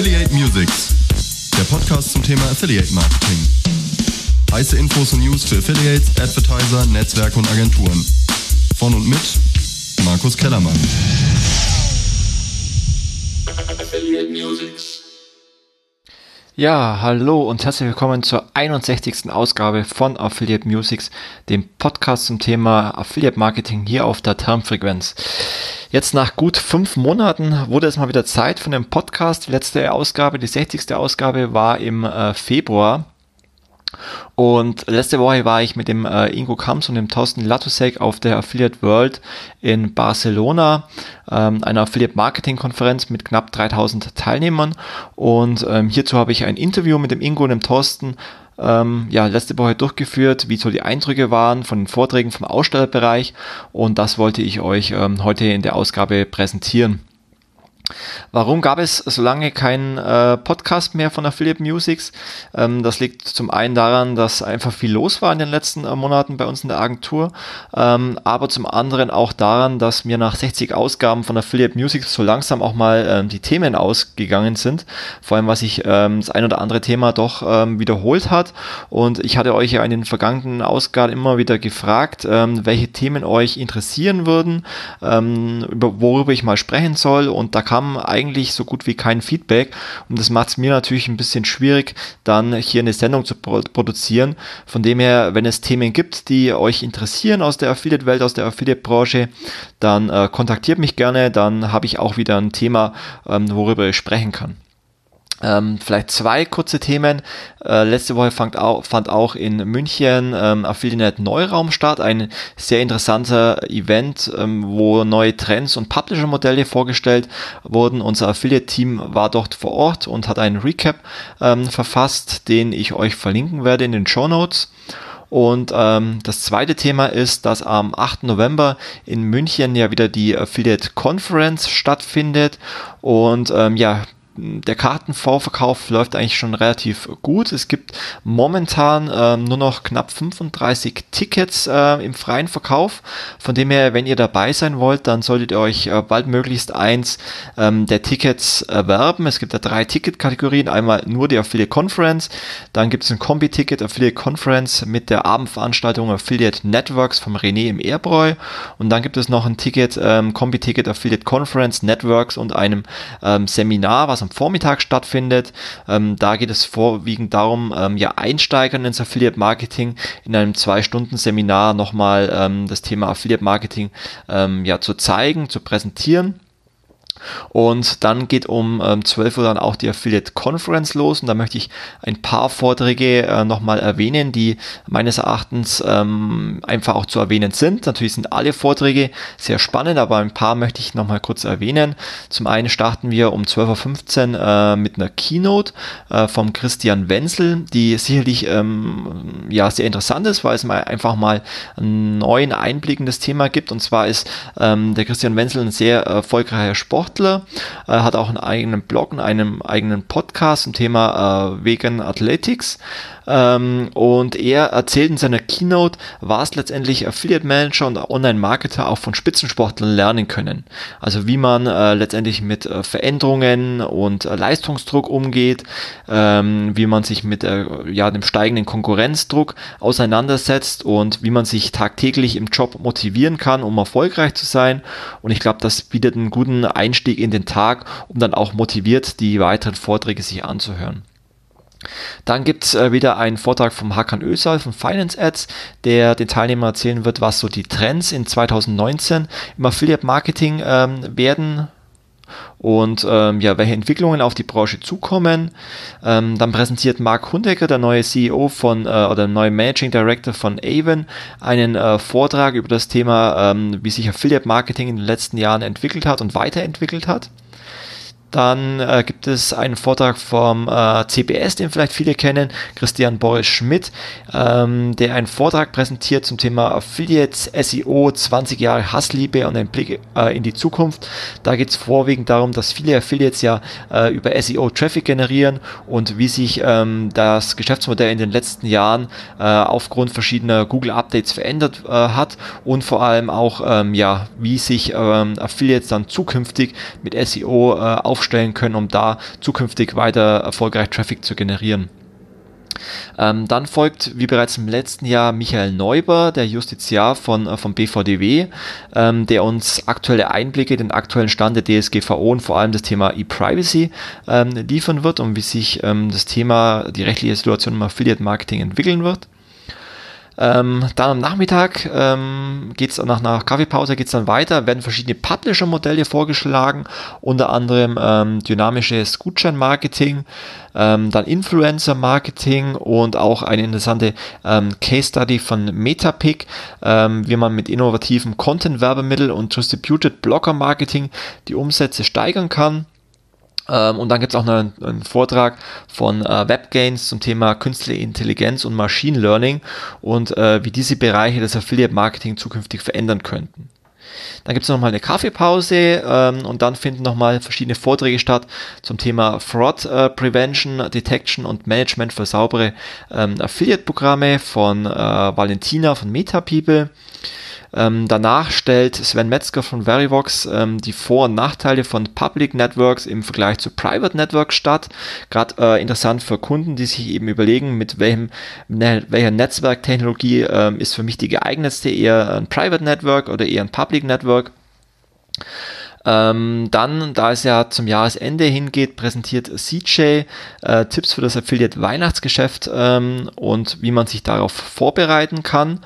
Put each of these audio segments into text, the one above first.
Affiliate Musics, der Podcast zum Thema Affiliate Marketing. Heiße Infos und News für Affiliates, Advertiser, Netzwerke und Agenturen. Von und mit Markus Kellermann. Affiliate Musics. Ja, hallo und herzlich willkommen zur 61. Ausgabe von Affiliate Musics, dem Podcast zum Thema Affiliate Marketing hier auf der Termfrequenz. Jetzt nach gut fünf Monaten wurde es mal wieder Zeit für den Podcast. Die letzte Ausgabe, die 60. Ausgabe war im äh, Februar. Und letzte Woche war ich mit dem äh, Ingo Kams und dem Thorsten Latusek auf der Affiliate World in Barcelona, ähm, einer Affiliate Marketing Konferenz mit knapp 3000 Teilnehmern. Und ähm, hierzu habe ich ein Interview mit dem Ingo und dem Thorsten ähm, ja, letzte Woche durchgeführt, wie so die Eindrücke waren von den Vorträgen vom Ausstellerbereich. Und das wollte ich euch ähm, heute in der Ausgabe präsentieren. Warum gab es so lange keinen äh, Podcast mehr von Affiliate Musics? Ähm, das liegt zum einen daran, dass einfach viel los war in den letzten äh, Monaten bei uns in der Agentur, ähm, aber zum anderen auch daran, dass mir nach 60 Ausgaben von Affiliate Musics so langsam auch mal ähm, die Themen ausgegangen sind. Vor allem, was sich ähm, das ein oder andere Thema doch ähm, wiederholt hat. Und ich hatte euch ja in den vergangenen Ausgaben immer wieder gefragt, ähm, welche Themen euch interessieren würden, über, worüber ich mal sprechen soll. Und da kam kam eigentlich so gut wie kein Feedback und das macht es mir natürlich ein bisschen schwierig, dann hier eine Sendung zu produzieren. Von dem her, wenn es Themen gibt, die euch interessieren aus der Affiliate-Welt, aus der Affiliate-Branche, dann äh, kontaktiert mich gerne, dann habe ich auch wieder ein Thema, ähm, worüber ich sprechen kann. Ähm, vielleicht zwei kurze Themen. Äh, letzte Woche fand auch, fand auch in München ähm, Affiliate Neuraum statt, ein sehr interessanter Event, ähm, wo neue Trends und Publisher-Modelle vorgestellt wurden. Unser Affiliate-Team war dort vor Ort und hat einen Recap ähm, verfasst, den ich euch verlinken werde in den Show Notes. Und ähm, das zweite Thema ist, dass am 8. November in München ja wieder die Affiliate Conference stattfindet. Und ähm, ja, der Kartenvorverkauf läuft eigentlich schon relativ gut. Es gibt momentan ähm, nur noch knapp 35 Tickets äh, im freien Verkauf. Von dem her, wenn ihr dabei sein wollt, dann solltet ihr euch äh, bald möglichst eins ähm, der Tickets erwerben. Es gibt da drei Ticketkategorien. Einmal nur die Affiliate Conference, dann gibt es ein Kombi-Ticket Affiliate Conference mit der Abendveranstaltung Affiliate Networks vom René im Ehrbräu und dann gibt es noch ein Ticket, ähm, Kombi-Ticket Affiliate Conference Networks und einem ähm, Seminar, was am Vormittag stattfindet. Ähm, da geht es vorwiegend darum, ähm, ja, Einsteigern ins Affiliate Marketing in einem Zwei-Stunden-Seminar nochmal ähm, das Thema Affiliate Marketing ähm, ja, zu zeigen, zu präsentieren. Und dann geht um ähm, 12 Uhr dann auch die Affiliate Conference los und da möchte ich ein paar Vorträge äh, nochmal erwähnen, die meines Erachtens ähm, einfach auch zu erwähnen sind. Natürlich sind alle Vorträge sehr spannend, aber ein paar möchte ich nochmal kurz erwähnen. Zum einen starten wir um 12.15 Uhr äh, mit einer Keynote äh, vom Christian Wenzel, die sicherlich ähm, ja sehr interessant ist, weil es mal einfach mal einen neuen Einblick in das Thema gibt. Und zwar ist ähm, der Christian Wenzel ein sehr erfolgreicher Sport Sportler, äh, hat auch einen eigenen Blog und einen eigenen Podcast zum Thema äh, Vegan Athletics. Ähm, und er erzählt in seiner Keynote, was letztendlich Affiliate Manager und Online-Marketer auch von Spitzensportlern lernen können. Also wie man äh, letztendlich mit äh, Veränderungen und äh, Leistungsdruck umgeht, ähm, wie man sich mit äh, ja, dem steigenden Konkurrenzdruck auseinandersetzt und wie man sich tagtäglich im Job motivieren kann, um erfolgreich zu sein. Und ich glaube, das bietet einen guten Einstieg in den Tag, um dann auch motiviert die weiteren Vorträge sich anzuhören. Dann gibt es äh, wieder einen Vortrag vom Hakan Ösal von Finance Ads, der den Teilnehmern erzählen wird, was so die Trends in 2019 im Affiliate Marketing ähm, werden und ähm, ja, welche Entwicklungen auf die Branche zukommen. Ähm, dann präsentiert Mark Hundecker, der neue CEO von äh, oder neue Managing Director von Avon, einen äh, Vortrag über das Thema, ähm, wie sich Affiliate Marketing in den letzten Jahren entwickelt hat und weiterentwickelt hat. Dann äh, gibt es einen Vortrag vom äh, CBS, den vielleicht viele kennen, Christian Boris Schmidt, ähm, der einen Vortrag präsentiert zum Thema Affiliates, SEO, 20 Jahre Hassliebe und ein Blick äh, in die Zukunft. Da geht es vorwiegend darum, dass viele Affiliates ja äh, über SEO Traffic generieren und wie sich ähm, das Geschäftsmodell in den letzten Jahren äh, aufgrund verschiedener Google Updates verändert äh, hat und vor allem auch ähm, ja, wie sich ähm, Affiliates dann zukünftig mit SEO auf aufstellen können, um da zukünftig weiter erfolgreich Traffic zu generieren. Ähm, dann folgt, wie bereits im letzten Jahr, Michael Neuber, der Justiziar von, äh, vom BVDW, ähm, der uns aktuelle Einblicke, den aktuellen Stand der DSGVO und vor allem das Thema E-Privacy ähm, liefern wird und wie sich ähm, das Thema, die rechtliche Situation im Affiliate Marketing entwickeln wird. Ähm, dann am Nachmittag ähm, geht es nach einer Kaffeepause geht's dann weiter, werden verschiedene Publisher-Modelle vorgeschlagen, unter anderem ähm, dynamisches Gutschein-Marketing, ähm, dann Influencer-Marketing und auch eine interessante ähm, Case-Study von Metapic, ähm, wie man mit innovativen Content-Werbemittel und Distributed Blogger-Marketing die Umsätze steigern kann. Ähm, und dann gibt es auch noch einen, Vortrag von äh, WebGains zum Thema künstliche Intelligenz und Machine Learning und äh, wie diese Bereiche des Affiliate Marketing zukünftig verändern könnten. Dann gibt es nochmal eine Kaffeepause ähm, und dann finden nochmal verschiedene Vorträge statt zum Thema Fraud äh, Prevention, Detection und Management für saubere ähm, Affiliate-Programme von äh, Valentina von MetaPeople. Ähm, danach stellt Sven Metzger von Verivox ähm, die Vor- und Nachteile von Public Networks im Vergleich zu Private Networks statt. Gerade äh, interessant für Kunden, die sich eben überlegen, mit welchem, ne, welcher Netzwerktechnologie ähm, ist für mich die geeignetste, eher ein Private Network oder eher ein Public Network. Ähm, dann, da es ja zum Jahresende hingeht, präsentiert CJ äh, Tipps für das Affiliate Weihnachtsgeschäft ähm, und wie man sich darauf vorbereiten kann.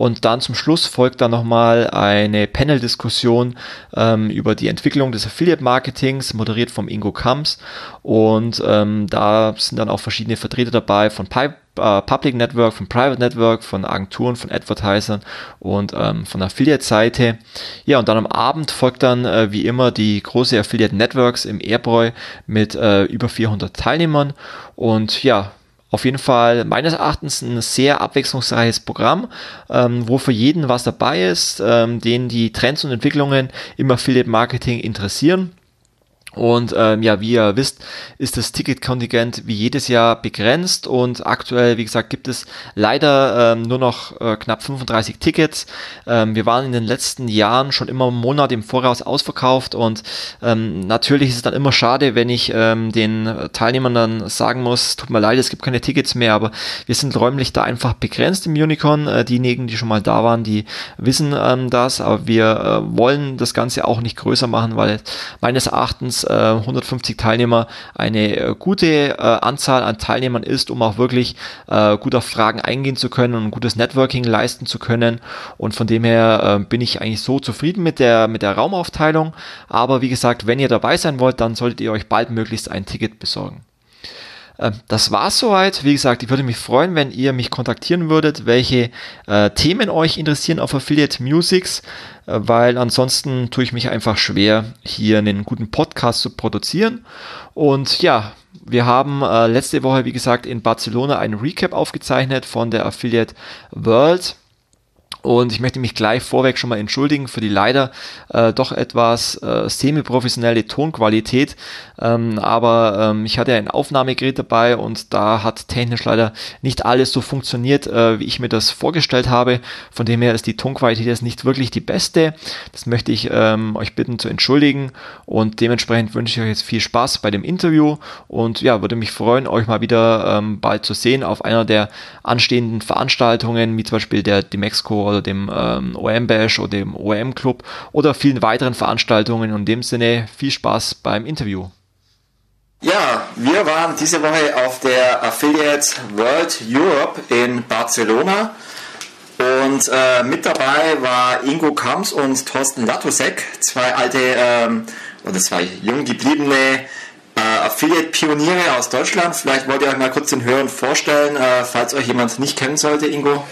Und dann zum Schluss folgt dann nochmal eine Panel-Diskussion ähm, über die Entwicklung des Affiliate-Marketings, moderiert vom Ingo Kamps. Und ähm, da sind dann auch verschiedene Vertreter dabei von Pipe äh, Public Network, von Private Network, von Agenturen, von Advertisern und ähm, von Affiliate-Seite. Ja, und dann am Abend folgt dann äh, wie immer die große Affiliate Networks im Airbräu mit äh, über 400 Teilnehmern. Und ja, auf jeden Fall meines Erachtens ein sehr abwechslungsreiches Programm, ähm, wo für jeden was dabei ist, ähm, den die Trends und Entwicklungen im Affiliate Marketing interessieren. Und ähm, ja, wie ihr wisst, ist das Ticketkontingent wie jedes Jahr begrenzt und aktuell, wie gesagt, gibt es leider ähm, nur noch äh, knapp 35 Tickets. Ähm, wir waren in den letzten Jahren schon immer einen Monat im Voraus ausverkauft und ähm, natürlich ist es dann immer schade, wenn ich ähm, den Teilnehmern dann sagen muss, tut mir leid, es gibt keine Tickets mehr, aber wir sind räumlich da einfach begrenzt im Unicorn. Äh, diejenigen, die schon mal da waren, die wissen ähm, das, aber wir äh, wollen das Ganze auch nicht größer machen, weil meines Erachtens 150 äh, Teilnehmer eine äh, gute äh, Anzahl an Teilnehmern ist, um auch wirklich gut auf Fragen eingehen zu können und gutes Networking leisten zu können. Und von dem her bin ich eigentlich so zufrieden mit der, mit der Raumaufteilung. Aber wie gesagt, wenn ihr dabei sein wollt, dann solltet ihr euch bald möglichst ein Ticket besorgen. Ähm, das war's soweit. Wie gesagt, ich würde mich freuen, wenn ihr mich kontaktieren würdet, welche äh, Themen euch interessieren auf Affiliate Musics, äh, weil ansonsten tue ich mich einfach schwer, hier einen guten Podcast zu produzieren. Und ja, wir haben äh, letzte Woche, wie gesagt, in Barcelona ein Recap aufgezeichnet von der Affiliate World. Und ich möchte mich gleich vorweg schon mal entschuldigen für die leider äh, doch etwas äh, semi-professionelle Tonqualität. Ähm, aber ähm, ich hatte ein Aufnahmegerät dabei und da hat technisch leider nicht alles so funktioniert, äh, wie ich mir das vorgestellt habe. Von dem her ist die Tonqualität jetzt nicht wirklich die beste. Das möchte ich ähm, euch bitten zu entschuldigen. Und dementsprechend wünsche ich euch jetzt viel Spaß bei dem Interview und ja, würde mich freuen, euch mal wieder ähm, bald zu sehen auf einer der anstehenden Veranstaltungen, wie zum Beispiel der Demexco oder dem ähm, OM Bash oder dem OM Club oder vielen weiteren Veranstaltungen. Und in dem Sinne viel Spaß beim Interview. Ja, wir waren diese Woche auf der Affiliate World Europe in Barcelona. Und äh, mit dabei war Ingo Kamps und Thorsten Latusek, zwei alte ähm, oder zwei jung gebliebene äh, Affiliate-Pioniere aus Deutschland. Vielleicht wollt ihr euch mal kurz den Hörern vorstellen, äh, falls euch jemand nicht kennen sollte, Ingo.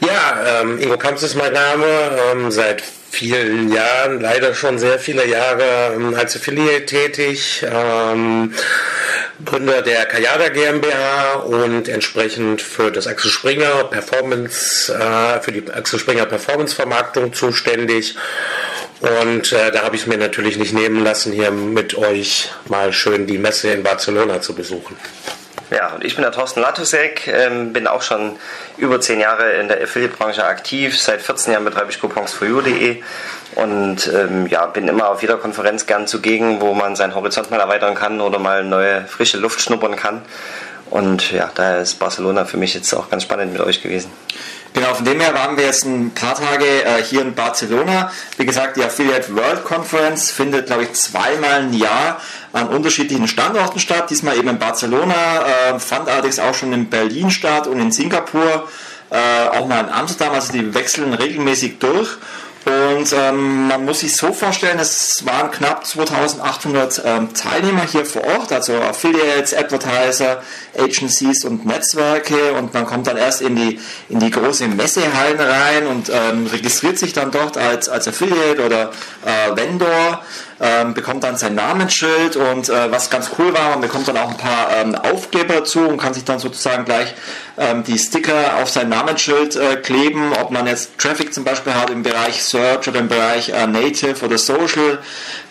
Ja, ähm, Ingo Kamps ist mein Name, ähm, seit vielen Jahren, leider schon sehr viele Jahre ähm, als Affiliate tätig, ähm, Gründer der Kayada GmbH und entsprechend für das Axel Springer Performance, äh, für die Axel Springer Performance Vermarktung zuständig. Und äh, da habe ich mir natürlich nicht nehmen lassen, hier mit euch mal schön die Messe in Barcelona zu besuchen. Ja, und ich bin der Thorsten Latusek, ähm, bin auch schon über zehn Jahre in der Affiliate-Branche aktiv. Seit 14 Jahren betreibe ich coupons4you.de und ähm, ja, bin immer auf jeder Konferenz gern zugegen, wo man seinen Horizont mal erweitern kann oder mal neue frische Luft schnuppern kann. Und ja, daher ist Barcelona für mich jetzt auch ganz spannend mit euch gewesen. Genau, von dem her waren wir jetzt ein paar Tage äh, hier in Barcelona. Wie gesagt, die Affiliate World Conference findet, glaube ich, zweimal im Jahr an unterschiedlichen Standorten statt. Diesmal eben in Barcelona, äh, fand allerdings auch schon in Berlin statt und in Singapur, äh, auch mal in Amsterdam. Also die wechseln regelmäßig durch. Und ähm, man muss sich so vorstellen, es waren knapp 2800 ähm, Teilnehmer hier vor Ort, also Affiliates, Advertiser, Agencies und Netzwerke. Und man kommt dann erst in die, in die große Messehallen rein und ähm, registriert sich dann dort als, als Affiliate oder äh, Vendor ähm, bekommt dann sein Namensschild und äh, was ganz cool war, man bekommt dann auch ein paar ähm, Aufkleber dazu und kann sich dann sozusagen gleich ähm, die Sticker auf sein Namensschild äh, kleben, ob man jetzt Traffic zum Beispiel hat im Bereich Search oder im Bereich äh, Native oder Social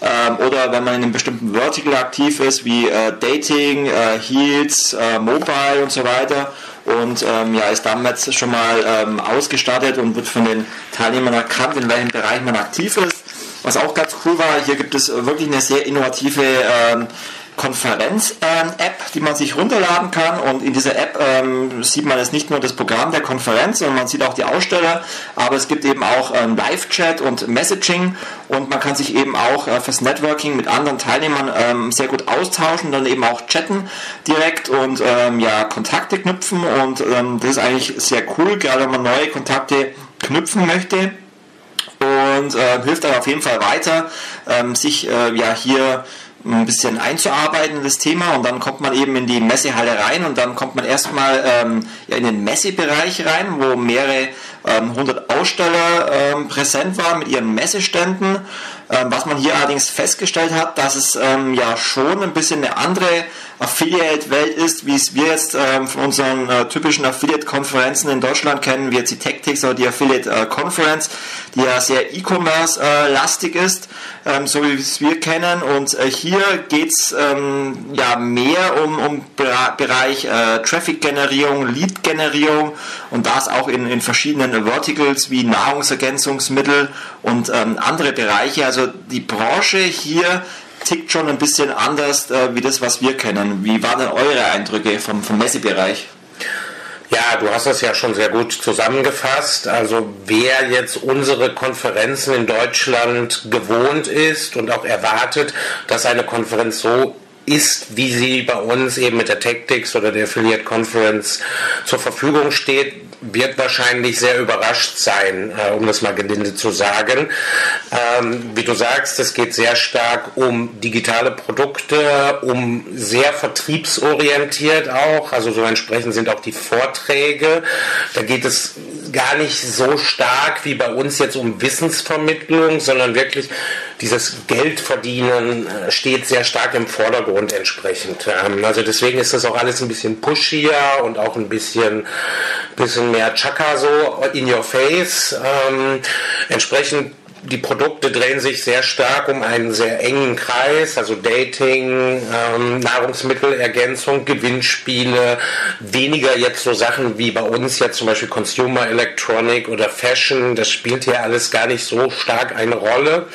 ähm, oder wenn man in einem bestimmten Vertical aktiv ist, wie äh, Dating, äh, Heels, äh, Mobile und so weiter und ähm, ja, ist damals schon mal ähm, ausgestattet und wird von den Teilnehmern erkannt, in welchem Bereich man aktiv ist. Was auch ganz cool war, hier gibt es wirklich eine sehr innovative ähm, Konferenz-App, die man sich runterladen kann. Und in dieser App ähm, sieht man jetzt nicht nur das Programm der Konferenz, sondern man sieht auch die Aussteller. Aber es gibt eben auch ähm, Live-Chat und Messaging und man kann sich eben auch äh, fürs Networking mit anderen Teilnehmern ähm, sehr gut austauschen, dann eben auch chatten direkt und ähm, ja Kontakte knüpfen. Und ähm, das ist eigentlich sehr cool, gerade wenn man neue Kontakte knüpfen möchte und äh, hilft dann auf jeden Fall weiter, ähm, sich äh, ja hier ein bisschen einzuarbeiten in das Thema und dann kommt man eben in die Messehalle rein und dann kommt man erstmal ähm, ja, in den Messebereich rein, wo mehrere ähm, 100 Aussteller ähm, präsent waren mit ihren Messeständen. Ähm, was man hier allerdings festgestellt hat, dass es ähm, ja schon ein bisschen eine andere Affiliate-Welt ist, wie es wir jetzt ähm, von unseren äh, typischen Affiliate-Konferenzen in Deutschland kennen, wie jetzt die Tactics oder die Affiliate-Conference, äh, die ja sehr E-Commerce-lastig äh, ist, ähm, so wie es wir kennen. Und äh, hier geht es ähm, ja mehr um, um Bereich äh, Traffic-Generierung, Lead-Generierung und das auch in, in verschiedenen Verticals wie Nahrungsergänzungsmittel und ähm, andere Bereiche. Also die Branche hier tickt schon ein bisschen anders äh, wie das, was wir kennen. Wie waren denn eure Eindrücke vom, vom Messebereich? Ja, du hast das ja schon sehr gut zusammengefasst. Also wer jetzt unsere Konferenzen in Deutschland gewohnt ist und auch erwartet, dass eine Konferenz so ist, wie sie bei uns eben mit der Tactics oder der Affiliate Conference zur Verfügung steht, wird wahrscheinlich sehr überrascht sein, äh, um das mal gelinde zu sagen. Ähm, wie du sagst, es geht sehr stark um digitale Produkte, um sehr vertriebsorientiert auch, also so entsprechend sind auch die Vorträge. Da geht es gar nicht so stark wie bei uns jetzt um Wissensvermittlung, sondern wirklich dieses Geldverdienen äh, steht sehr stark im Vordergrund entsprechend. Ähm, also deswegen ist das auch alles ein bisschen pushier und auch ein bisschen, bisschen mehr Chaka so in your face. Ähm, entsprechend die Produkte drehen sich sehr stark um einen sehr engen Kreis, also Dating, ähm, Nahrungsmittelergänzung, Gewinnspiele, weniger jetzt so Sachen wie bei uns jetzt zum Beispiel Consumer Electronic oder Fashion, das spielt hier alles gar nicht so stark eine Rolle.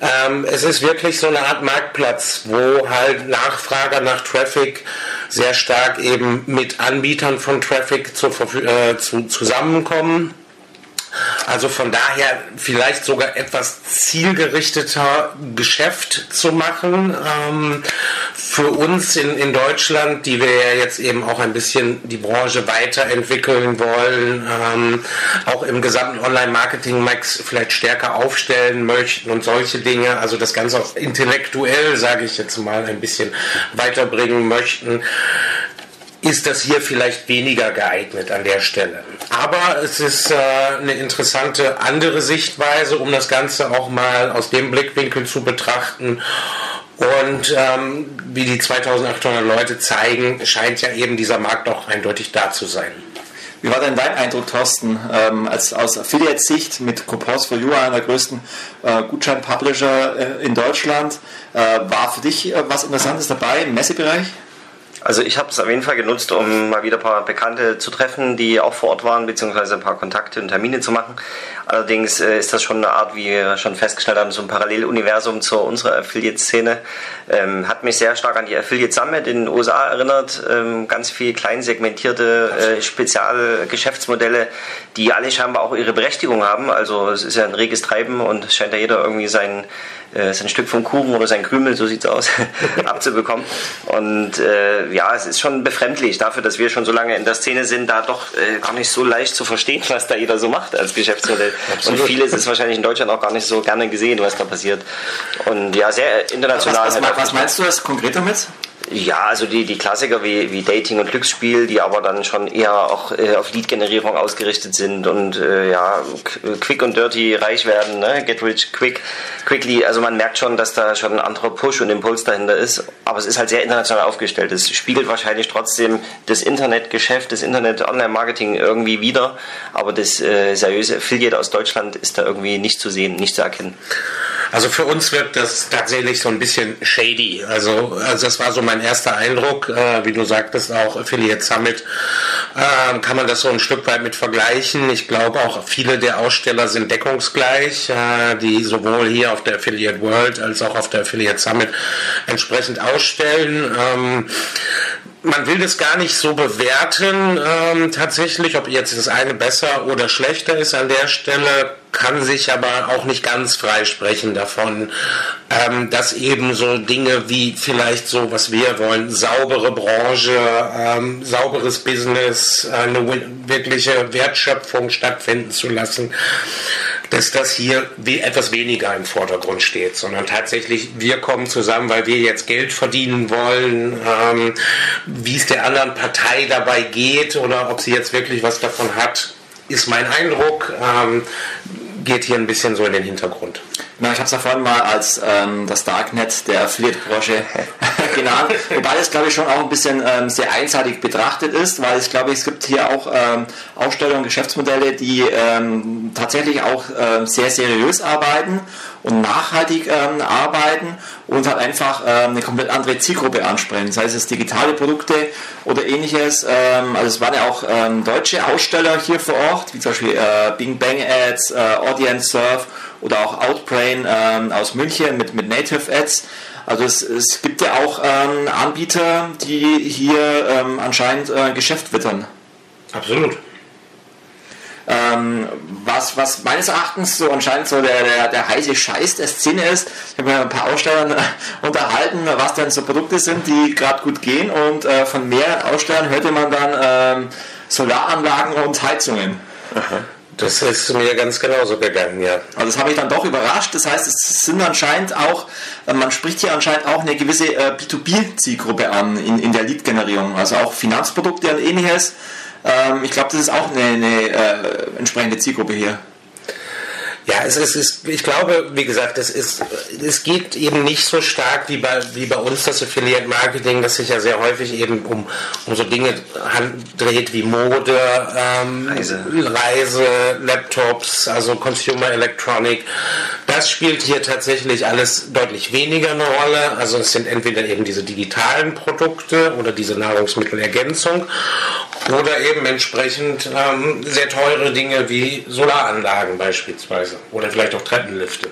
Ähm, es ist wirklich so eine Art Marktplatz, wo halt Nachfrager nach Traffic sehr stark eben mit Anbietern von Traffic zu, äh, zu, zusammenkommen also von daher vielleicht sogar etwas zielgerichteter Geschäft zu machen. Ähm, für uns in, in Deutschland, die wir ja jetzt eben auch ein bisschen die Branche weiterentwickeln wollen, ähm, auch im gesamten Online-Marketing-Max vielleicht stärker aufstellen möchten und solche Dinge, also das Ganze auch intellektuell, sage ich jetzt mal, ein bisschen weiterbringen möchten ist das hier vielleicht weniger geeignet an der Stelle. Aber es ist äh, eine interessante andere Sichtweise, um das Ganze auch mal aus dem Blickwinkel zu betrachten. Und ähm, wie die 2800 Leute zeigen, scheint ja eben dieser Markt auch eindeutig da zu sein. Wie war denn dein Eindruck, Thorsten, ähm, als aus Affiliate-Sicht mit Coupons for You, einer der größten äh, Gutschein-Publisher äh, in Deutschland? Äh, war für dich äh, was Interessantes dabei im Messebereich? Also ich habe es auf jeden Fall genutzt, um mal wieder ein paar Bekannte zu treffen, die auch vor Ort waren, beziehungsweise ein paar Kontakte und Termine zu machen. Allerdings äh, ist das schon eine Art, wie wir schon festgestellt haben, so ein Paralleluniversum zu unserer Affiliate-Szene. Ähm, hat mich sehr stark an die Affiliate Summit in den USA erinnert. Ähm, ganz viel klein segmentierte äh, Spezialgeschäftsmodelle, die alle scheinbar auch ihre Berechtigung haben. Also es ist ja ein reges Treiben und es scheint ja jeder irgendwie sein äh, sein Stück vom Kuchen oder sein Krümel, so sieht's aus, abzubekommen. Und äh, ja, es ist schon befremdlich dafür, dass wir schon so lange in der Szene sind, da doch äh, gar nicht so leicht zu verstehen, was da jeder so macht als Geschäftsmodell. Absolut. Und vieles ist wahrscheinlich in Deutschland auch gar nicht so gerne gesehen, was da passiert. Und ja, sehr international. Was, was, was meinst du das konkret damit? Ja, also die, die Klassiker wie, wie Dating und Glücksspiel, die aber dann schon eher auch äh, auf Lead-Generierung ausgerichtet sind und äh, ja, quick und dirty reich werden, ne? get rich quick, quickly. Also man merkt schon, dass da schon ein anderer Push und Impuls dahinter ist, aber es ist halt sehr international aufgestellt. Es spiegelt wahrscheinlich trotzdem das Internetgeschäft, das Internet-Online-Marketing irgendwie wieder, aber das äh, seriöse Affiliate aus Deutschland ist da irgendwie nicht zu sehen, nicht zu erkennen. Also für uns wirkt das tatsächlich so ein bisschen shady. Also, also das war so mein erster Eindruck. Äh, wie du sagtest, auch Affiliate Summit äh, kann man das so ein Stück weit mit vergleichen. Ich glaube auch viele der Aussteller sind deckungsgleich, äh, die sowohl hier auf der Affiliate World als auch auf der Affiliate Summit entsprechend ausstellen. Ähm, man will das gar nicht so bewerten, ähm, tatsächlich, ob jetzt das eine besser oder schlechter ist an der Stelle, kann sich aber auch nicht ganz freisprechen davon, ähm, dass eben so Dinge wie vielleicht so, was wir wollen, saubere Branche, ähm, sauberes Business, eine wirkliche Wertschöpfung stattfinden zu lassen, dass das hier etwas weniger im Vordergrund steht, sondern tatsächlich wir kommen zusammen, weil wir jetzt Geld verdienen wollen, ähm, wie es der anderen Partei dabei geht oder ob sie jetzt wirklich was davon hat, ist mein Eindruck. Ähm, geht hier ein bisschen so in den Hintergrund. Na, ich habe es ja vorhin mal als ähm, das Darknet der Affiliate-Branche genannt, wobei das glaube ich schon auch ein bisschen ähm, sehr einseitig betrachtet ist, weil ich glaube, es gibt hier auch ähm, Ausstellungen, Geschäftsmodelle, die ähm, tatsächlich auch ähm, sehr seriös arbeiten und nachhaltig ähm, arbeiten und halt einfach ähm, eine komplett andere Zielgruppe ansprechen, sei es digitale Produkte oder ähnliches. Ähm, also es waren ja auch deutsche Aussteller hier vor Ort, wie zum Beispiel äh, Bing Bang Ads, äh, Audience Surf oder auch Outbrain aus München mit, mit Native Ads. Also es, es gibt ja auch ähm, Anbieter, die hier ähm, anscheinend äh, Geschäft wittern. Absolut. Ähm, was, was meines Erachtens so anscheinend so der, der, der heiße Scheiß der Szene ist, ich habe mir ein paar Ausstellern äh, unterhalten, was denn so Produkte sind, die gerade gut gehen und äh, von mehreren Ausstellern hörte man dann ähm, Solaranlagen und Heizungen. Aha. Das ist mir ganz genauso gegangen, ja. Also das habe ich dann doch überrascht. Das heißt, es sind anscheinend auch, äh, man spricht hier anscheinend auch eine gewisse äh, B2B-Zielgruppe an in, in der Lead-Generierung. Also auch Finanzprodukte und ähnliches. Ich glaube, das ist auch eine, eine äh, entsprechende Zielgruppe hier. Ja, es ist, es ist, ich glaube, wie gesagt, es ist, es geht eben nicht so stark wie bei, wie bei uns das Affiliate Marketing, das sich ja sehr häufig eben um, um so Dinge dreht wie Mode, ähm, Reise. Reise, Laptops, also Consumer Electronic. Das spielt hier tatsächlich alles deutlich weniger eine Rolle. Also es sind entweder eben diese digitalen Produkte oder diese Nahrungsmittelergänzung oder eben entsprechend ähm, sehr teure Dinge wie Solaranlagen beispielsweise oder vielleicht auch Treppenlifte.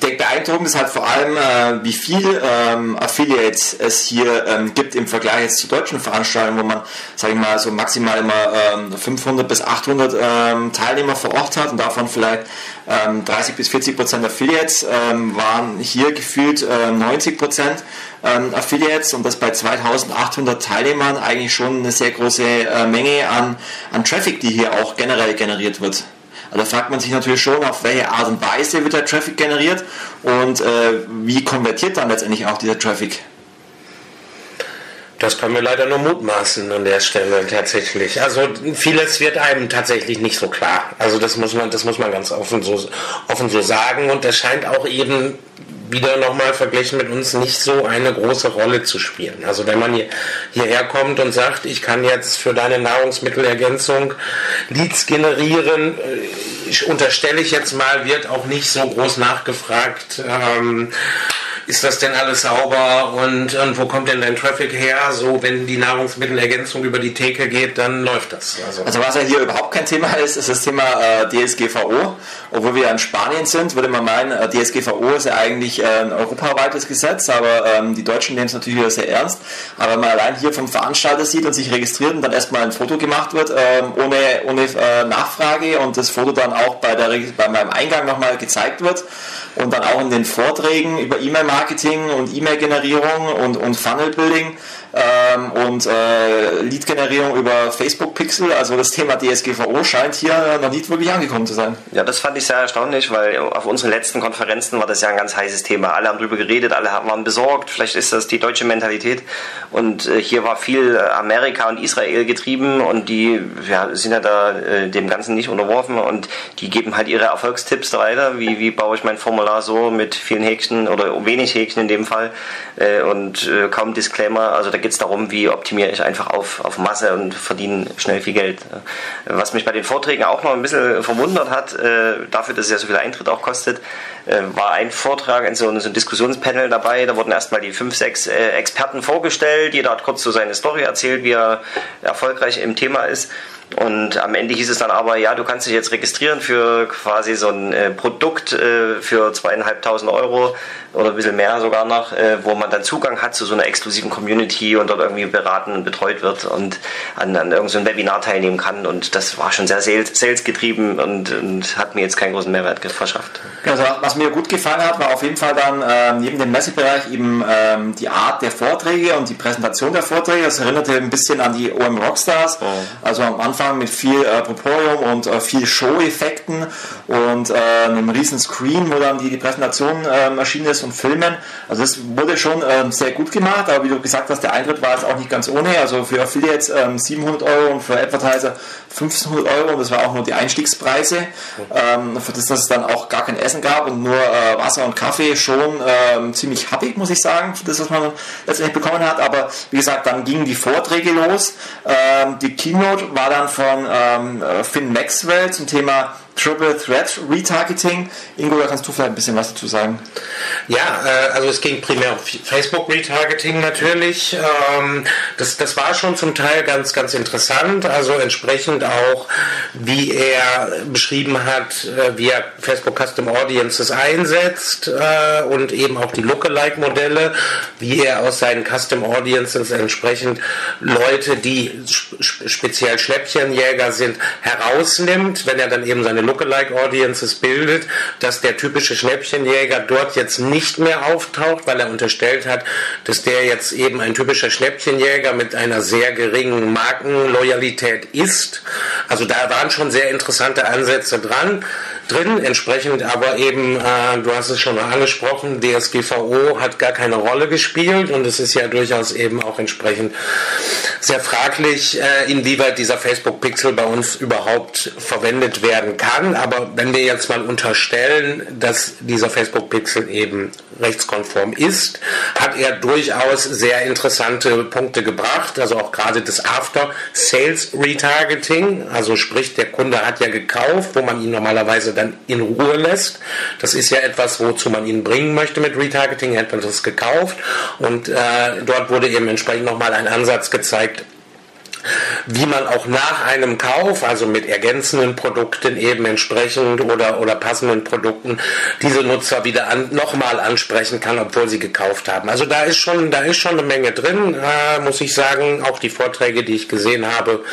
Ich denke, beeindruckend ist halt vor allem, äh, wie viel ähm, Affiliates es hier ähm, gibt im Vergleich jetzt zu deutschen Veranstaltungen, wo man, sage ich mal, so maximal immer ähm, 500 bis 800 ähm, Teilnehmer vor Ort hat und davon vielleicht 30 ähm, bis 40 Prozent Affiliates ähm, waren hier gefühlt 90 äh, Prozent Affiliates und das bei 2800 Teilnehmern eigentlich schon eine sehr große äh, Menge an, an Traffic, die hier auch generell generiert wird. Also da fragt man sich natürlich schon, auf welche Art und Weise wird der Traffic generiert und äh, wie konvertiert dann letztendlich auch dieser Traffic. Das können wir leider nur mutmaßen an der Stelle tatsächlich. Also vieles wird einem tatsächlich nicht so klar. Also das muss man, das muss man ganz offen so, offen so sagen. Und das scheint auch eben wieder nochmal verglichen mit uns nicht so eine große Rolle zu spielen. Also wenn man hier, hierher kommt und sagt, ich kann jetzt für deine Nahrungsmittelergänzung Leads generieren, äh, unterstelle ich jetzt mal, wird auch nicht so groß nachgefragt. Ähm, ist das denn alles sauber und, und wo kommt denn dein Traffic her? So, wenn die Nahrungsmittelergänzung über die Theke geht, dann läuft das. Also, also was ja hier überhaupt kein Thema ist, ist das Thema äh, DSGVO. Obwohl wir in Spanien sind, würde man meinen, äh, DSGVO ist ja eigentlich äh, ein europaweites Gesetz, aber ähm, die Deutschen nehmen es natürlich sehr ernst. Aber wenn man allein hier vom Veranstalter sieht und sich registriert und dann erstmal ein Foto gemacht wird, ähm, ohne, ohne äh, Nachfrage und das Foto dann auch bei, der, bei meinem Eingang nochmal gezeigt wird und dann auch in den Vorträgen über E-Mail-Marketing und E-Mail-Generierung und, und Funnel-Building ähm, und äh, Lead-Generierung über Facebook-Pixel. Also das Thema DSGVO scheint hier noch nicht wirklich angekommen zu sein. Ja, das fand ich sehr erstaunlich, weil auf unseren letzten Konferenzen war das ja ein ganz heißes Thema. Alle haben darüber geredet, alle waren besorgt. Vielleicht ist das die deutsche Mentalität. Und äh, hier war viel Amerika und Israel getrieben und die ja, sind ja da äh, dem Ganzen nicht unterworfen und die geben halt ihre Erfolgstipps weiter. Wie, wie baue ich mein Formular so mit vielen Häkchen oder wenig Häkchen in dem Fall äh, und äh, kaum Disclaimer. Also da geht es darum, wie optimiere ich einfach auf, auf Masse und verdiene schnell viel Geld. Was mich bei den Vorträgen auch noch ein bisschen verwundert hat, äh, dafür, dass es ja so viel Eintritt auch kostet, äh, war ein Vortrag, so ein, so ein Diskussionspanel dabei. Da wurden erstmal die fünf, sechs äh, Experten vorgestellt. Jeder hat kurz so seine Story erzählt, wie er erfolgreich im Thema ist. Und am Ende hieß es dann aber, ja, du kannst dich jetzt registrieren für quasi so ein äh, Produkt äh, für zweieinhalbtausend Euro oder ein bisschen mehr sogar noch, äh, wo man dann Zugang hat zu so einer exklusiven Community und dort irgendwie beraten und betreut wird und an, an irgendeinem so Webinar teilnehmen kann. Und das war schon sehr sales, sales getrieben und, und, hat mir jetzt keinen großen Mehrwert verschafft. Also, was mir gut gefallen hat, war auf jeden Fall dann äh, neben dem Messebereich eben ähm, die Art der Vorträge und die Präsentation der Vorträge. Das erinnerte ein bisschen an die OM Rockstars. Oh. Also am Anfang mit viel äh, Proporium und äh, viel Show-Effekten und äh, einem riesen Screen, wo dann die, die Präsentation ähm, erschienen ist und Filmen. Also das wurde schon ähm, sehr gut gemacht, aber wie du gesagt hast, der Eintritt war jetzt auch nicht ganz ohne. Also für Affiliates ähm, 700 Euro und für Advertiser 1500 Euro und das war auch nur die Einstiegspreise, ähm, für das, dass es dann auch gar kein Essen gab und nur äh, Wasser und Kaffee schon ähm, ziemlich happig, muss ich sagen, für das, was man letztendlich bekommen hat. Aber wie gesagt, dann gingen die Vorträge los. Die Keynote war dann von ähm, Finn Maxwell zum Thema Triple Threat Retargeting. Ingo, da kannst du vielleicht ein bisschen was dazu sagen. Ja, äh, also es ging primär um Facebook Retargeting natürlich. Ähm, das, das war schon zum Teil ganz, ganz interessant. Also entsprechend auch, wie er beschrieben hat, äh, wie er Facebook Custom Audiences einsetzt äh, und eben auch die Lookalike-Modelle, wie er aus seinen Custom Audiences entsprechend Leute, die speziell Schnäppchenjäger sind, herausnimmt, wenn er dann eben seine Lookalike Audiences bildet, dass der typische Schnäppchenjäger dort jetzt nicht mehr auftaucht, weil er unterstellt hat, dass der jetzt eben ein typischer Schnäppchenjäger mit einer sehr geringen Markenloyalität ist. Also da waren schon sehr interessante Ansätze dran drin, entsprechend aber eben, äh, du hast es schon angesprochen, DSGVO hat gar keine Rolle gespielt und es ist ja durchaus eben auch entsprechend sehr fraglich, äh, inwieweit dieser Facebook Pixel bei uns überhaupt verwendet werden kann. Aber wenn wir jetzt mal unterstellen, dass dieser Facebook Pixel eben rechtskonform ist, hat er durchaus sehr interessante Punkte gebracht, also auch gerade das After Sales Retargeting, also sprich der Kunde hat ja gekauft, wo man ihn normalerweise dann in Ruhe lässt. Das ist ja etwas, wozu man ihn bringen möchte mit Retargeting, er hat man das gekauft und äh, dort wurde eben entsprechend nochmal ein Ansatz gezeigt, wie man auch nach einem Kauf, also mit ergänzenden Produkten eben entsprechend oder, oder passenden Produkten, diese Nutzer wieder an, nochmal ansprechen kann, obwohl sie gekauft haben. Also da ist schon, da ist schon eine Menge drin, äh, muss ich sagen. Auch die Vorträge, die ich gesehen habe,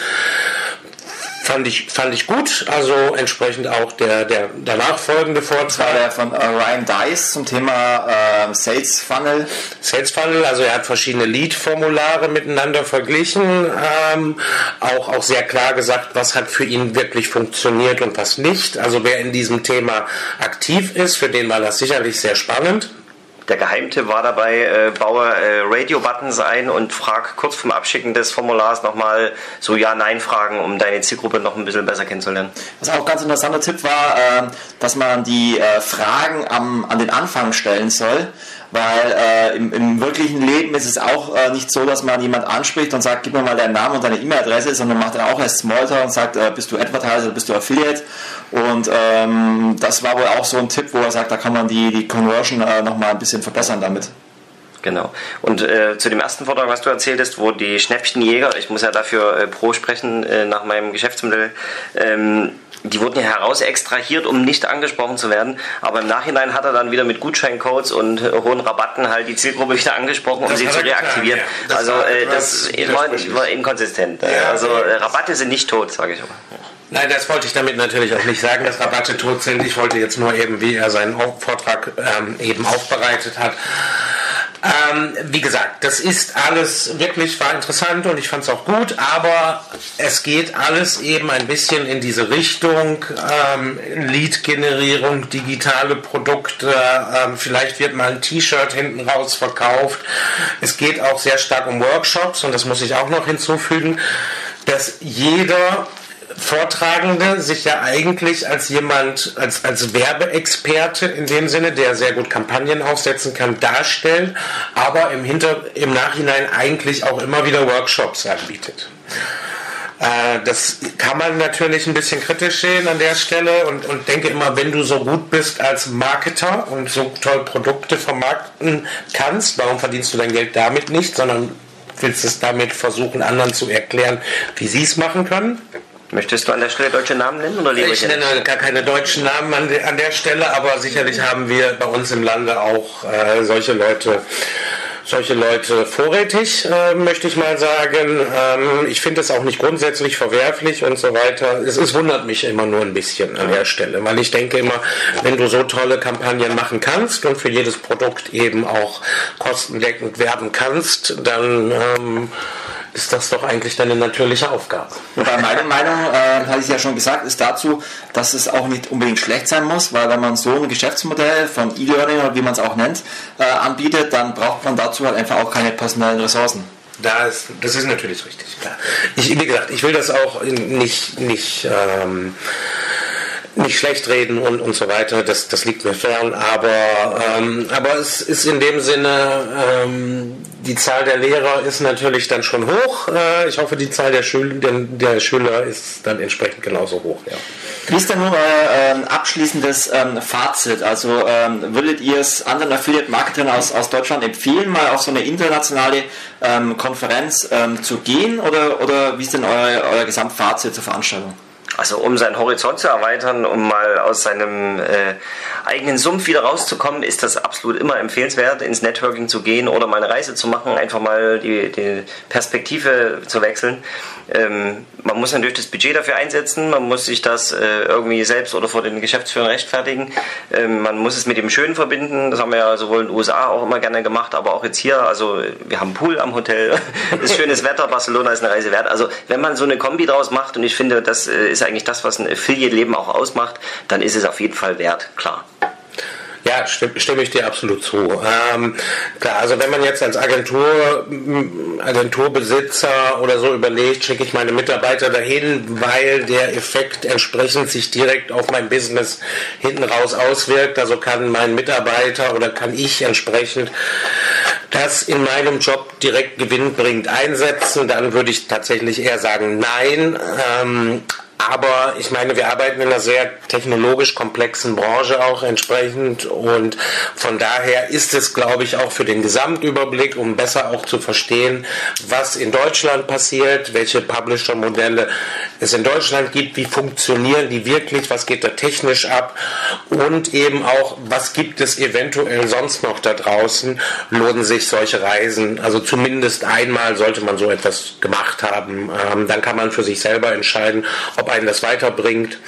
fand ich, fand ich gut. Also entsprechend auch der, der danach folgende Vortrag. Das war der von äh, Ryan Dice zum Thema äh, Sales Funnel. Sales Funnel, also er hat verschiedene Lead-Formulare miteinander verglichen. Ähm, auch, auch sehr klar gesagt, was hat für ihn wirklich funktioniert und was nicht. Also wer in diesem Thema aktiv ist, für den war das sicherlich sehr spannend. Der Geheimtipp war dabei, äh, baue äh, Radio-Buttons ein und frag kurz vom Abschicken des Formulars nochmal so Ja-Nein-Fragen, um deine Zielgruppe noch ein bisschen besser kennenzulernen. Was auch ein ganz interessanter Tipp war, äh, dass man die äh, Fragen am, an den Anfang stellen soll weil äh, im, im, wirklichen Leben ist es auch äh, nicht so, dass man jemand anspricht und sagt, gib mir mal deinen Namen und deine E-Mail-Adresse, sondern macht dann auch erst Smalltalk und sagt, äh, bist du Advertiser, bist du Affiliate und ähm, das war wohl auch so ein Tipp, wo er sagt, da kann man die, die Conversion äh, nochmal ein bisschen verbessern damit. Genau. Und äh, zu dem ersten Vortrag, was du erzählt hast, wo die Schnäppchenjäger, ich muss ja dafür äh, pro sprechen äh, nach meinem Geschäftsmodell, ähm, die wurden ja heraus extrahiert, um nicht angesprochen zu werden. Aber im Nachhinein hat er dann wieder mit Gutscheincodes und äh, hohen Rabatten halt die Zielgruppe wieder angesprochen, um das sie zu reaktivieren. Ja. Also äh, das war, war, inkonsistent. Ja, also äh, Rabatte sind nicht tot, sage ich mal. Nein, das wollte ich damit natürlich auch nicht sagen, dass Rabatte tot sind. Ich wollte jetzt nur eben, wie er seinen Vortrag ähm, eben aufbereitet hat, ähm, wie gesagt, das ist alles wirklich war interessant und ich fand es auch gut, aber es geht alles eben ein bisschen in diese Richtung ähm, Lead-Generierung, digitale Produkte, ähm, vielleicht wird mal ein T-Shirt hinten raus verkauft. Es geht auch sehr stark um Workshops und das muss ich auch noch hinzufügen, dass jeder Vortragende sich ja eigentlich als jemand, als, als Werbeexperte in dem Sinne, der sehr gut Kampagnen aufsetzen kann, darstellt, aber im, Hinter-, im Nachhinein eigentlich auch immer wieder Workshops anbietet. Äh, das kann man natürlich ein bisschen kritisch sehen an der Stelle und, und denke immer, wenn du so gut bist als Marketer und so toll Produkte vermarkten kannst, warum verdienst du dein Geld damit nicht, sondern willst es damit versuchen, anderen zu erklären, wie sie es machen können? Möchtest du an der Stelle deutsche Namen nennen? Oder ich nenne gar keine deutschen Namen an, de, an, der Stelle, aber sicherlich haben wir bei uns im Lande auch äh, solche Leute solche Leute vorrätig, äh, möchte ich mal sagen. Ähm, ich finde es auch nicht grundsätzlich verwerflich und so weiter. Es, es, wundert mich immer nur ein bisschen an der Stelle, weil ich denke immer, wenn du so tolle Kampagnen machen kannst und für jedes Produkt eben auch kostendeckend werben kannst, dann ähm, ist das doch eigentlich deine natürliche Aufgabe. Wobei meine Meinung, äh, hatte ich ja schon gesagt, ist dazu, dass es auch nicht unbedingt schlecht sein muss, weil wenn man so ein Geschäftsmodell von E-Learning oder wie man es auch nennt, äh, anbietet, dann braucht man dazu halt einfach auch keine personellen Ressourcen. Das, das ist natürlich richtig, klar. Ich, wie gesagt, ich will das auch nicht, nicht ähm, nicht schlecht reden und, und so weiter, das, das liegt mir fern, aber, ähm, aber es ist in dem Sinne, ähm, die Zahl der Lehrer ist natürlich dann schon hoch. Äh, ich hoffe, die Zahl der, Schül der, der Schüler ist dann entsprechend genauso hoch. Ja. Wie ist denn nun euer ähm, abschließendes ähm, Fazit? Also ähm, würdet ihr es anderen Affiliate-Marketern aus, aus Deutschland empfehlen, mal auf so eine internationale ähm, Konferenz ähm, zu gehen oder, oder wie ist denn euer, euer Gesamtfazit zur Veranstaltung? Also um seinen Horizont zu erweitern, um mal aus seinem äh, eigenen Sumpf wieder rauszukommen, ist das absolut immer empfehlenswert, ins Networking zu gehen oder mal eine Reise zu machen, einfach mal die, die Perspektive zu wechseln. Ähm, man muss natürlich das Budget dafür einsetzen, man muss sich das äh, irgendwie selbst oder vor den Geschäftsführern rechtfertigen. Ähm, man muss es mit dem Schönen verbinden, das haben wir ja sowohl in den USA auch immer gerne gemacht, aber auch jetzt hier. Also wir haben Pool am Hotel, ist schönes Wetter, Barcelona ist eine Reise wert. Also wenn man so eine Kombi draus macht und ich finde, das äh, ist eigentlich das, was ein Affiliate-Leben auch ausmacht, dann ist es auf jeden Fall wert, klar. Ja, stimme, ich dir absolut zu. Ähm, klar, also wenn man jetzt als Agentur, Agenturbesitzer oder so überlegt, schicke ich meine Mitarbeiter dahin, weil der Effekt entsprechend sich direkt auf mein Business hinten raus auswirkt. Also kann mein Mitarbeiter oder kann ich entsprechend das in meinem Job direkt gewinnbringend einsetzen, dann würde ich tatsächlich eher sagen, nein. Ähm, aber ich meine, wir arbeiten in einer sehr technologisch komplexen Branche auch entsprechend und von daher ist es, glaube ich, auch für den Gesamtüberblick, um besser auch zu verstehen, was in Deutschland passiert, welche Publisher-Modelle es in Deutschland gibt, wie funktionieren die wirklich, was geht da technisch ab und eben auch, was gibt es eventuell sonst noch da draußen, lohnen sich solche Reisen. Also zumindest einmal sollte man so etwas gemacht haben. Ähm, dann kann man für sich selber entscheiden, ob ob einen das weiterbringt.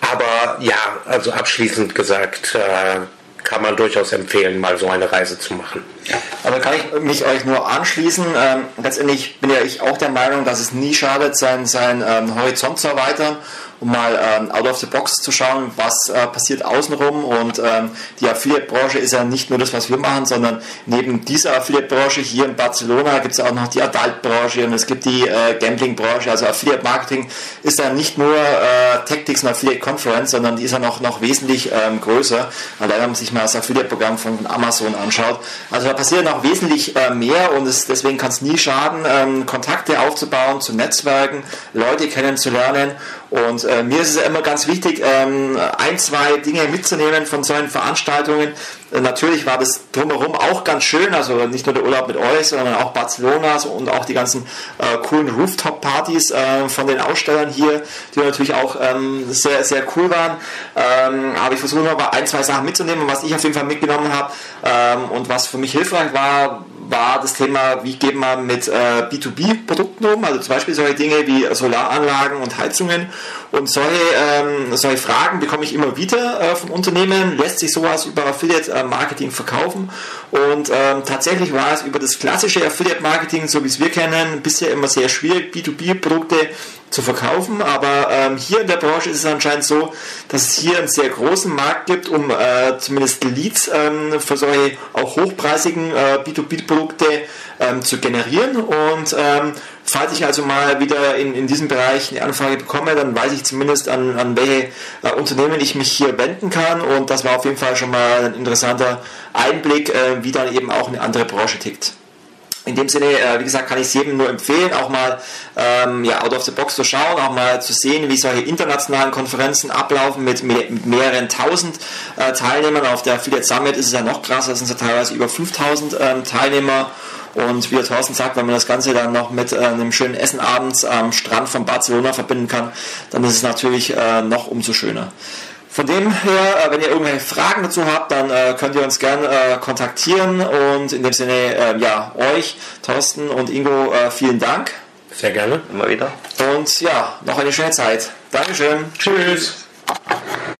Aber ja, also abschließend gesagt, äh, kann man durchaus empfehlen, mal so eine Reise zu machen. Aber kann ich mich euch nur anschließen. Ähm, letztendlich bin ja ich auch der Meinung, dass es nie schadet, seinen, seinen ähm, Horizont zu erweitern um mal ähm, out of the box zu schauen, was äh, passiert außenrum. Und ähm, die Affiliate-Branche ist ja nicht nur das, was wir machen, sondern neben dieser Affiliate-Branche hier in Barcelona gibt es auch noch die Adult-Branche und es gibt die äh, Gambling-Branche. Also Affiliate-Marketing ist ja nicht nur äh, Tactics und Affiliate-Conference, sondern die ist ja noch, noch wesentlich ähm, größer. Allein wenn man sich mal das Affiliate-Programm von Amazon anschaut. Also da passiert noch wesentlich äh, mehr und es, deswegen kann es nie schaden, ähm, Kontakte aufzubauen, zu Netzwerken, Leute kennenzulernen und äh, mir ist es immer ganz wichtig, ähm, ein, zwei Dinge mitzunehmen von solchen Veranstaltungen. Äh, natürlich war das drumherum auch ganz schön, also nicht nur der Urlaub mit euch, sondern auch Barcelona und auch die ganzen äh, coolen Rooftop-Partys äh, von den Ausstellern hier, die natürlich auch ähm, sehr, sehr cool waren. Ähm, aber ich versuche mal ein, zwei Sachen mitzunehmen, was ich auf jeden Fall mitgenommen habe ähm, und was für mich hilfreich war, war das Thema, wie geht man mit äh, B2B-Produkten um, also zum Beispiel solche Dinge wie Solaranlagen und Heizungen. Und solche, ähm, solche Fragen bekomme ich immer wieder äh, vom Unternehmen. Lässt sich sowas über Affiliate-Marketing verkaufen? Und ähm, tatsächlich war es über das klassische Affiliate-Marketing, so wie es wir kennen, bisher immer sehr schwierig, B2B-Produkte zu verkaufen. Aber ähm, hier in der Branche ist es anscheinend so, dass es hier einen sehr großen Markt gibt, um äh, zumindest Leads ähm, für solche auch hochpreisigen äh, B2B-Produkte ähm, zu generieren. Und ähm, falls ich also mal wieder in, in diesem Bereich eine Anfrage bekomme, dann weiß ich zumindest an, an welche äh, Unternehmen ich mich hier wenden kann. Und das war auf jeden Fall schon mal ein interessanter Einblick, äh, wie dann eben auch eine andere Branche tickt. In dem Sinne, äh, wie gesagt, kann ich es jedem nur empfehlen, auch mal ähm, ja, out of the box zu schauen, auch mal zu sehen, wie solche internationalen Konferenzen ablaufen mit, mit mehreren tausend äh, Teilnehmern. Auf der Affiliate Summit ist es ja noch krasser, da sind es ja teilweise über 5000 ähm, Teilnehmer. Und wie der Thorsten sagt, wenn man das Ganze dann noch mit äh, einem schönen Essen abends am Strand von Barcelona verbinden kann, dann ist es natürlich äh, noch umso schöner. Von dem her, äh, wenn ihr irgendwelche Fragen dazu habt, dann äh, könnt ihr uns gerne äh, kontaktieren und in dem Sinne, äh, ja, euch, Thorsten und Ingo, äh, vielen Dank. Sehr gerne. Immer wieder. Und ja, noch eine schöne Zeit. Dankeschön. Tschüss.